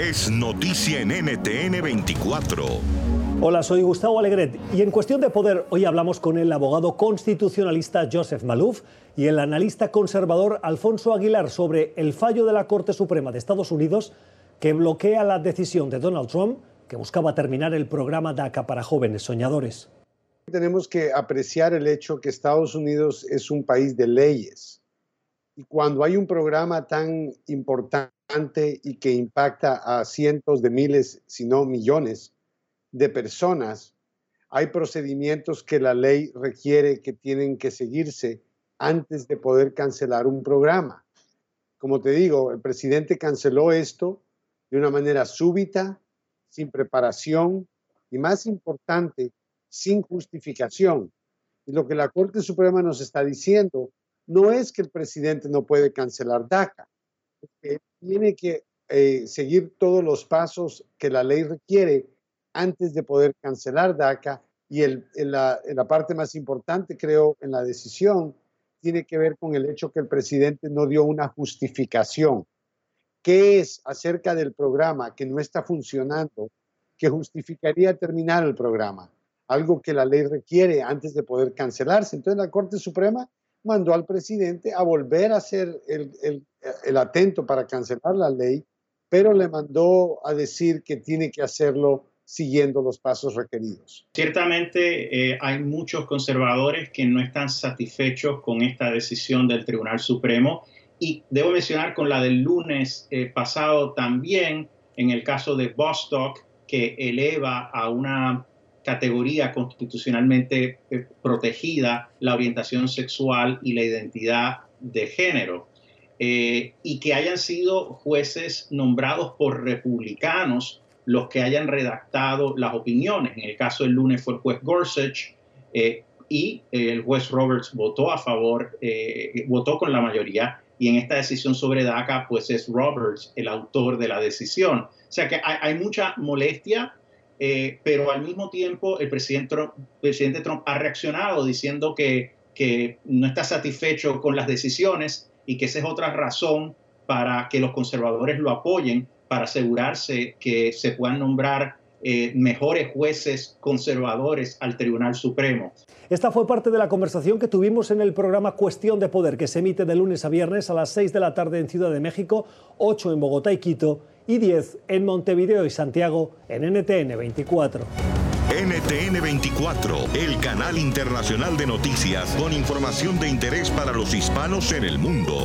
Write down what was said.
Es noticia en NTN 24. Hola, soy Gustavo Alegret y en cuestión de poder hoy hablamos con el abogado constitucionalista Joseph Malouf y el analista conservador Alfonso Aguilar sobre el fallo de la Corte Suprema de Estados Unidos que bloquea la decisión de Donald Trump que buscaba terminar el programa DACA para jóvenes soñadores. Tenemos que apreciar el hecho que Estados Unidos es un país de leyes y cuando hay un programa tan importante y que impacta a cientos de miles, si no millones de personas, hay procedimientos que la ley requiere que tienen que seguirse antes de poder cancelar un programa. Como te digo, el presidente canceló esto de una manera súbita, sin preparación y más importante, sin justificación. Y lo que la Corte Suprema nos está diciendo no es que el presidente no puede cancelar DACA, tiene que eh, seguir todos los pasos que la ley requiere antes de poder cancelar DACA. Y el, la, la parte más importante, creo, en la decisión, tiene que ver con el hecho que el presidente no dio una justificación. ¿Qué es acerca del programa que no está funcionando que justificaría terminar el programa? Algo que la ley requiere antes de poder cancelarse. Entonces la Corte Suprema mandó al presidente a volver a hacer el, el, el, atento para cancelar la ley, pero le mandó a decir que tiene que hacerlo siguiendo los pasos requeridos. Ciertamente eh, hay muchos conservadores que no están satisfechos con esta decisión del Tribunal Supremo y debo mencionar con la del lunes eh, pasado también, en el caso de Bostock, que eleva a una categoría constitucionalmente eh, protegida la orientación sexual y la identidad de género. Eh, y que hayan sido jueces nombrados por republicanos los que hayan redactado las opiniones. En el caso del lunes fue el juez Gorsuch eh, y el juez Roberts votó a favor, votó con la mayoría y en esta decisión sobre DACA pues es Roberts el autor de la decisión. O sea que hay, hay mucha molestia eh, pero al mismo tiempo el presidente Trump, presidente Trump ha reaccionado diciendo que, que, no está satisfecho con las decisiones y que esa es otra razón para que los conservadores lo apoyen, para asegurarse que se puedan nombrar eh, mejores jueces conservadores al Tribunal Supremo. Esta fue parte de la conversación que tuvimos en el programa Cuestión de Poder, que se emite de lunes a viernes a las 6 de la tarde en Ciudad de México, 8 en Bogotá y Quito y 10 en Montevideo y Santiago en NTN 24. NTN 24, el canal internacional de noticias con información de interés para los hispanos en el mundo.